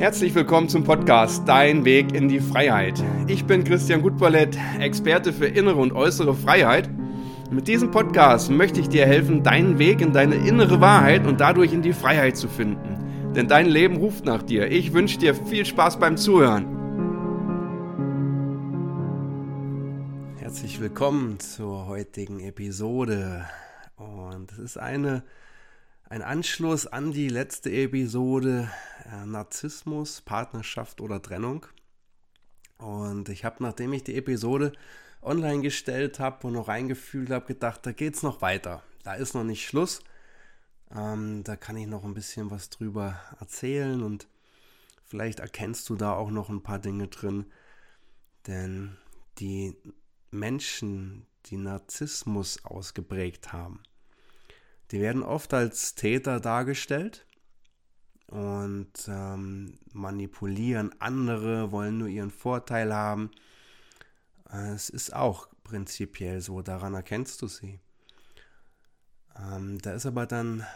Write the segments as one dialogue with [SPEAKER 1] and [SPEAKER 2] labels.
[SPEAKER 1] Herzlich willkommen zum Podcast Dein Weg in die Freiheit. Ich bin Christian Gutballett, Experte für innere und äußere Freiheit. Mit diesem Podcast möchte ich dir helfen, deinen Weg in deine innere Wahrheit und dadurch in die Freiheit zu finden. Denn dein Leben ruft nach dir. Ich wünsche dir viel Spaß beim Zuhören. Herzlich willkommen zur heutigen Episode. Und es ist eine ein Anschluss an die letzte Episode äh, Narzissmus, Partnerschaft oder Trennung. Und ich habe, nachdem ich die Episode online gestellt habe und noch reingefühlt habe, gedacht, da geht es noch weiter. Da ist noch nicht Schluss. Ähm, da kann ich noch ein bisschen was drüber erzählen und vielleicht erkennst du da auch noch ein paar Dinge drin. Denn die Menschen, die Narzissmus ausgeprägt haben, die werden oft als Täter dargestellt und ähm, manipulieren andere, wollen nur ihren Vorteil haben. Es ist auch prinzipiell so, daran erkennst du sie. Ähm, da ist aber dann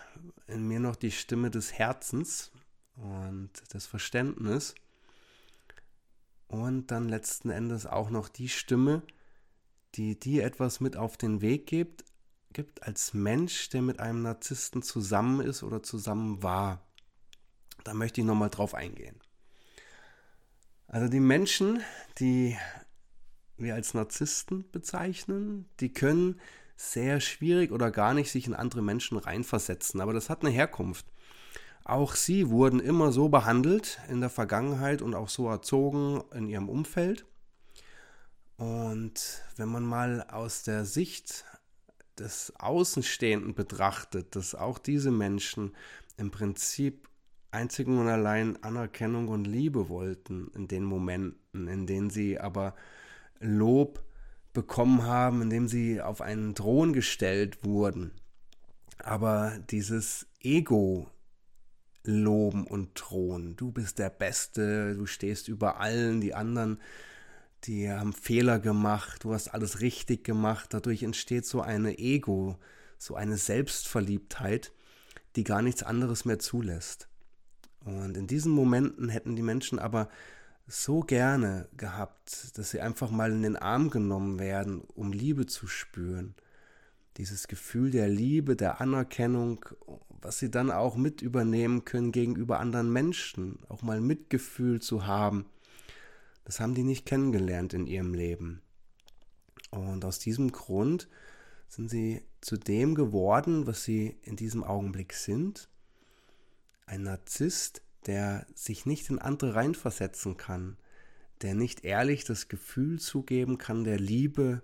[SPEAKER 1] in mir noch die Stimme des Herzens und des Verständnisses und dann letzten Endes auch noch die Stimme, die dir etwas mit auf den Weg gibt, gibt als Mensch, der mit einem Narzissten zusammen ist oder zusammen war. Da möchte ich nochmal drauf eingehen. Also die Menschen, die wir als Narzissten bezeichnen, die können sehr schwierig oder gar nicht sich in andere Menschen reinversetzen. Aber das hat eine Herkunft. Auch sie wurden immer so behandelt in der Vergangenheit und auch so erzogen in ihrem Umfeld. Und wenn man mal aus der Sicht des Außenstehenden betrachtet, dass auch diese Menschen im Prinzip einzig und allein Anerkennung und Liebe wollten in den Momenten, in denen sie aber Lob bekommen haben, in dem sie auf einen Thron gestellt wurden. Aber dieses Ego loben und thron, du bist der Beste, du stehst über allen, die anderen die haben Fehler gemacht, du hast alles richtig gemacht. Dadurch entsteht so eine Ego, so eine Selbstverliebtheit, die gar nichts anderes mehr zulässt. Und in diesen Momenten hätten die Menschen aber so gerne gehabt, dass sie einfach mal in den Arm genommen werden, um Liebe zu spüren. Dieses Gefühl der Liebe, der Anerkennung, was sie dann auch mit übernehmen können gegenüber anderen Menschen, auch mal Mitgefühl zu haben das haben die nicht kennengelernt in ihrem Leben. Und aus diesem Grund sind sie zu dem geworden, was sie in diesem Augenblick sind. Ein Narzisst, der sich nicht in andere reinversetzen kann, der nicht ehrlich das Gefühl zugeben kann der Liebe,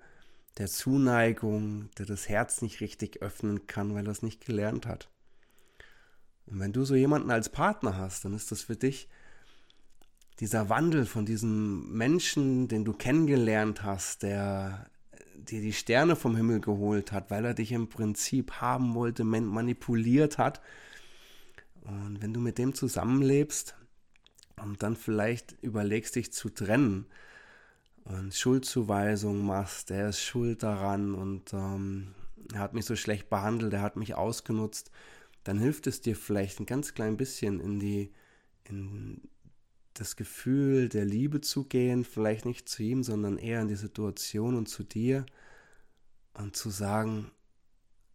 [SPEAKER 1] der Zuneigung, der das Herz nicht richtig öffnen kann, weil er es nicht gelernt hat. Und wenn du so jemanden als Partner hast, dann ist das für dich dieser Wandel von diesem Menschen, den du kennengelernt hast, der dir die Sterne vom Himmel geholt hat, weil er dich im Prinzip haben wollte, manipuliert hat. Und wenn du mit dem zusammenlebst und dann vielleicht überlegst, dich zu trennen und Schuldzuweisung machst, der ist schuld daran und ähm, er hat mich so schlecht behandelt, er hat mich ausgenutzt, dann hilft es dir vielleicht ein ganz klein bisschen in die, in das Gefühl der Liebe zu gehen, vielleicht nicht zu ihm, sondern eher in die Situation und zu dir und zu sagen,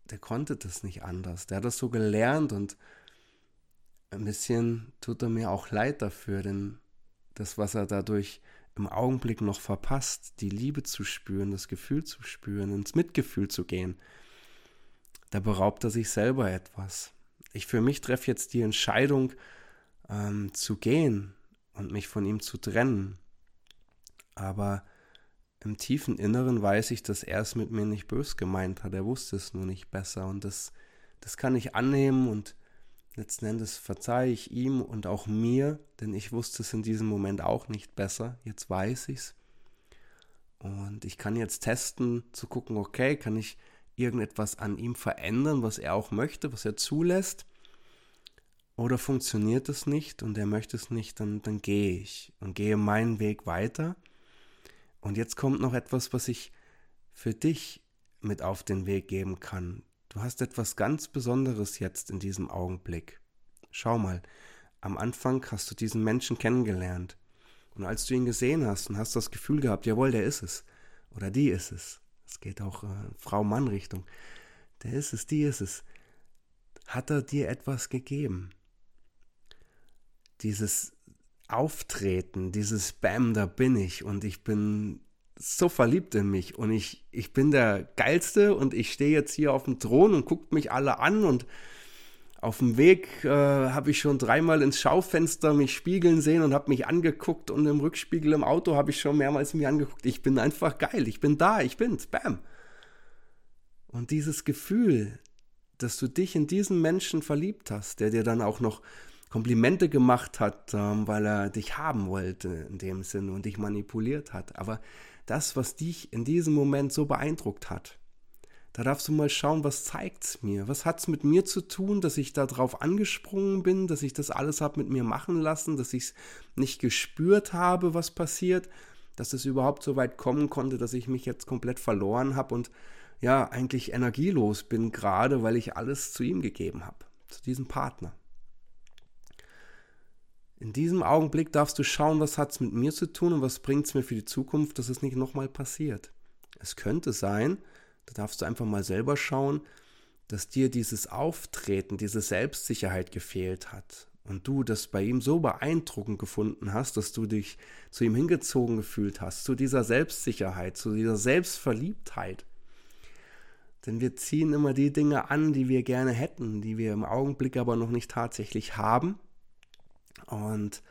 [SPEAKER 1] der konnte das nicht anders, der hat das so gelernt und ein bisschen tut er mir auch leid dafür, denn das, was er dadurch im Augenblick noch verpasst, die Liebe zu spüren, das Gefühl zu spüren, ins Mitgefühl zu gehen, da beraubt er sich selber etwas. Ich für mich treffe jetzt die Entscheidung ähm, zu gehen, und mich von ihm zu trennen. Aber im tiefen Inneren weiß ich, dass er es mit mir nicht bös gemeint hat. Er wusste es nur nicht besser. Und das, das kann ich annehmen und letzten Endes verzeihe ich ihm und auch mir, denn ich wusste es in diesem Moment auch nicht besser. Jetzt weiß ich es. Und ich kann jetzt testen, zu gucken, okay, kann ich irgendetwas an ihm verändern, was er auch möchte, was er zulässt. Oder funktioniert es nicht und er möchte es nicht, dann, dann gehe ich und gehe meinen Weg weiter. Und jetzt kommt noch etwas, was ich für dich mit auf den Weg geben kann. Du hast etwas ganz Besonderes jetzt in diesem Augenblick. Schau mal, am Anfang hast du diesen Menschen kennengelernt. Und als du ihn gesehen hast und hast das Gefühl gehabt, jawohl, der ist es. Oder die ist es. Es geht auch äh, Frau-Mann-Richtung. Der ist es, die ist es. Hat er dir etwas gegeben? Dieses Auftreten, dieses Bam, da bin ich und ich bin so verliebt in mich und ich, ich bin der Geilste und ich stehe jetzt hier auf dem Thron und guckt mich alle an und auf dem Weg äh, habe ich schon dreimal ins Schaufenster mich spiegeln sehen und habe mich angeguckt und im Rückspiegel im Auto habe ich schon mehrmals mich angeguckt. Ich bin einfach geil, ich bin da, ich bin's, bam. Und dieses Gefühl, dass du dich in diesen Menschen verliebt hast, der dir dann auch noch Komplimente gemacht hat, ähm, weil er dich haben wollte in dem Sinne und dich manipuliert hat. Aber das, was dich in diesem Moment so beeindruckt hat, da darfst du mal schauen, was zeigt es mir? Was hat es mit mir zu tun, dass ich darauf angesprungen bin, dass ich das alles habe mit mir machen lassen, dass ich es nicht gespürt habe, was passiert, dass es überhaupt so weit kommen konnte, dass ich mich jetzt komplett verloren habe und ja, eigentlich energielos bin, gerade weil ich alles zu ihm gegeben habe, zu diesem Partner. In diesem Augenblick darfst du schauen, was hat es mit mir zu tun und was bringt es mir für die Zukunft, dass es nicht nochmal passiert. Es könnte sein, da darfst du einfach mal selber schauen, dass dir dieses Auftreten, diese Selbstsicherheit gefehlt hat und du das bei ihm so beeindruckend gefunden hast, dass du dich zu ihm hingezogen gefühlt hast, zu dieser Selbstsicherheit, zu dieser Selbstverliebtheit. Denn wir ziehen immer die Dinge an, die wir gerne hätten, die wir im Augenblick aber noch nicht tatsächlich haben. Und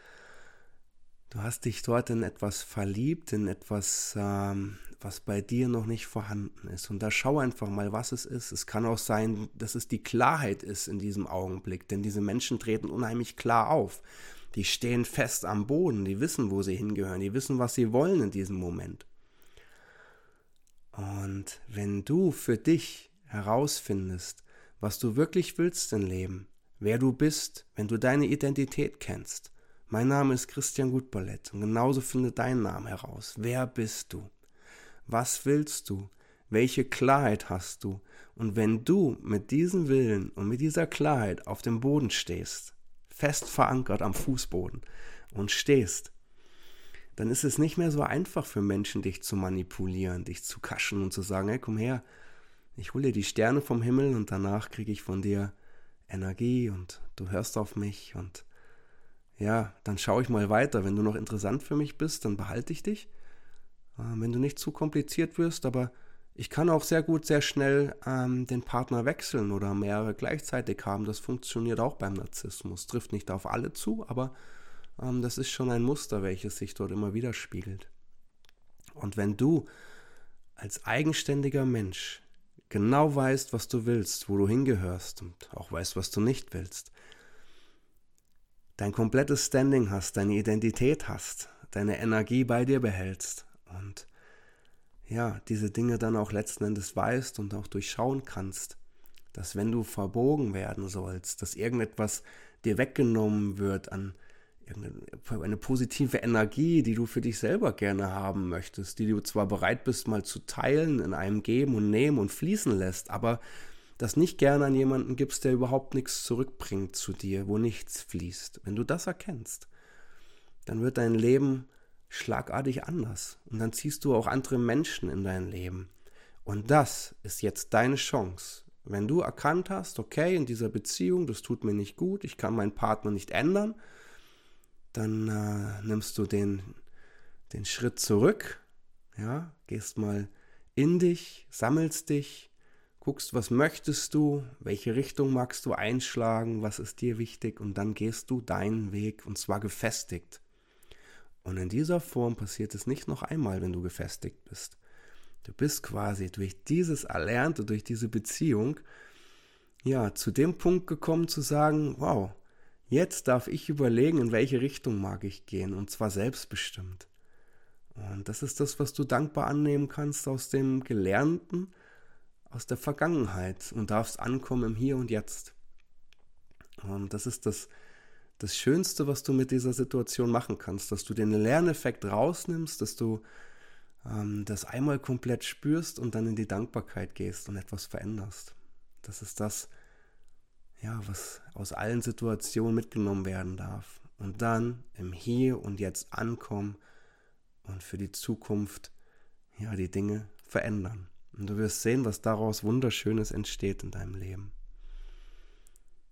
[SPEAKER 1] du hast dich dort in etwas verliebt, in etwas, ähm, was bei dir noch nicht vorhanden ist. Und da schau einfach mal, was es ist. Es kann auch sein, dass es die Klarheit ist in diesem Augenblick, denn diese Menschen treten unheimlich klar auf. Die stehen fest am Boden, die wissen, wo sie hingehören, die wissen, was sie wollen in diesem Moment. Und wenn du für dich herausfindest, was du wirklich willst im Leben, wer du bist, wenn du deine Identität kennst. Mein Name ist Christian Gutballett und genauso finde dein Name heraus. Wer bist du? Was willst du? Welche Klarheit hast du? Und wenn du mit diesem Willen und mit dieser Klarheit auf dem Boden stehst, fest verankert am Fußboden und stehst, dann ist es nicht mehr so einfach für Menschen, dich zu manipulieren, dich zu kaschen und zu sagen, hey, komm her, ich hole dir die Sterne vom Himmel und danach kriege ich von dir Energie und du hörst auf mich und ja, dann schaue ich mal weiter. Wenn du noch interessant für mich bist, dann behalte ich dich. Ähm, wenn du nicht zu kompliziert wirst, aber ich kann auch sehr gut, sehr schnell ähm, den Partner wechseln oder mehrere gleichzeitig haben. Das funktioniert auch beim Narzissmus. Trifft nicht auf alle zu, aber ähm, das ist schon ein Muster, welches sich dort immer wieder spiegelt. Und wenn du als eigenständiger Mensch genau weißt, was du willst, wo du hingehörst und auch weißt, was du nicht willst, dein komplettes Standing hast, deine Identität hast, deine Energie bei dir behältst und ja, diese Dinge dann auch letzten Endes weißt und auch durchschauen kannst, dass wenn du verbogen werden sollst, dass irgendetwas dir weggenommen wird an eine positive Energie, die du für dich selber gerne haben möchtest, die du zwar bereit bist, mal zu teilen, in einem geben und nehmen und fließen lässt, aber das nicht gerne an jemanden gibst, der überhaupt nichts zurückbringt zu dir, wo nichts fließt. Wenn du das erkennst, dann wird dein Leben schlagartig anders. Und dann ziehst du auch andere Menschen in dein Leben. Und das ist jetzt deine Chance. Wenn du erkannt hast, okay, in dieser Beziehung, das tut mir nicht gut, ich kann meinen Partner nicht ändern, dann äh, nimmst du den, den Schritt zurück, ja, gehst mal in dich, sammelst dich, guckst, was möchtest du, welche Richtung magst du einschlagen, was ist dir wichtig und dann gehst du deinen Weg und zwar gefestigt. Und in dieser Form passiert es nicht noch einmal, wenn du gefestigt bist. Du bist quasi durch dieses Erlernte, durch diese Beziehung, ja, zu dem Punkt gekommen zu sagen, wow, jetzt darf ich überlegen, in welche Richtung mag ich gehen, und zwar selbstbestimmt. Und das ist das, was du dankbar annehmen kannst aus dem Gelernten, aus der Vergangenheit und darfst ankommen im Hier und Jetzt. Und das ist das, das Schönste, was du mit dieser Situation machen kannst, dass du den Lerneffekt rausnimmst, dass du ähm, das einmal komplett spürst und dann in die Dankbarkeit gehst und etwas veränderst. Das ist das, ja, was aus allen Situationen mitgenommen werden darf. Und dann im Hier und Jetzt ankommen und für die Zukunft ja die Dinge verändern. Und du wirst sehen, was daraus Wunderschönes entsteht in deinem Leben.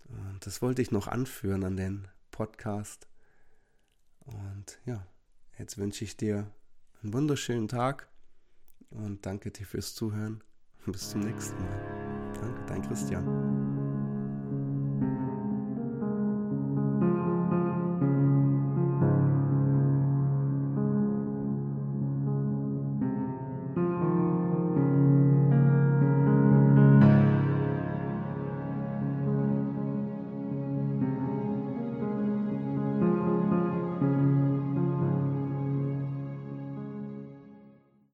[SPEAKER 1] Und das wollte ich noch anführen an den Podcast. Und ja, jetzt wünsche ich dir einen wunderschönen Tag und danke dir fürs Zuhören. Bis zum nächsten Mal. Danke, dein Christian.